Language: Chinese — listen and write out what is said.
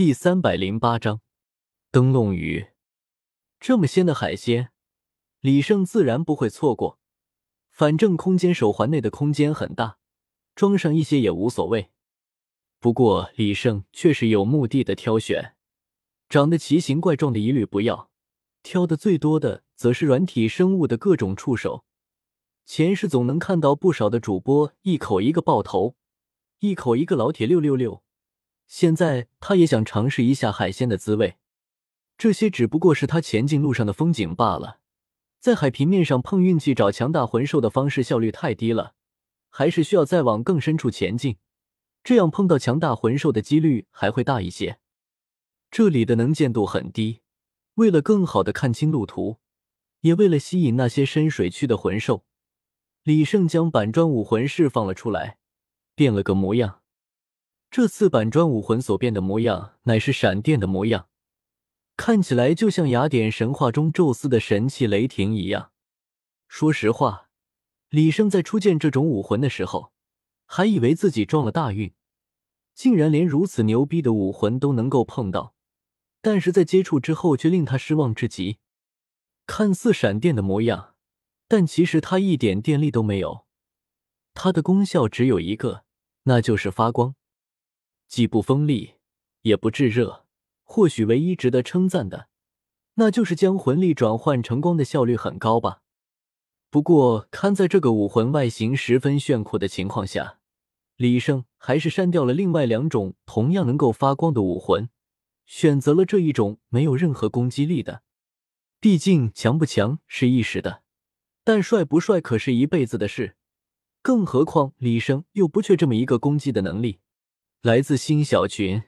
第三百零八章灯笼鱼。这么鲜的海鲜，李胜自然不会错过。反正空间手环内的空间很大，装上一些也无所谓。不过李胜却是有目的的挑选，长得奇形怪状的一律不要，挑的最多的则是软体生物的各种触手。前世总能看到不少的主播一口一个爆头，一口一个老铁六六六。现在他也想尝试一下海鲜的滋味，这些只不过是他前进路上的风景罢了。在海平面上碰运气找强大魂兽的方式效率太低了，还是需要再往更深处前进，这样碰到强大魂兽的几率还会大一些。这里的能见度很低，为了更好的看清路途，也为了吸引那些深水区的魂兽，李胜将板砖武魂释放了出来，变了个模样。这次板砖武魂所变的模样，乃是闪电的模样，看起来就像雅典神话中宙斯的神器雷霆一样。说实话，李胜在初见这种武魂的时候，还以为自己撞了大运，竟然连如此牛逼的武魂都能够碰到。但是在接触之后，却令他失望至极。看似闪电的模样，但其实它一点电力都没有，它的功效只有一个，那就是发光。既不锋利，也不炙热，或许唯一值得称赞的，那就是将魂力转换成光的效率很高吧。不过，看在这个武魂外形十分炫酷的情况下，李胜还是删掉了另外两种同样能够发光的武魂，选择了这一种没有任何攻击力的。毕竟，强不强是一时的，但帅不帅可是一辈子的事。更何况，李胜又不缺这么一个攻击的能力。来自新小群。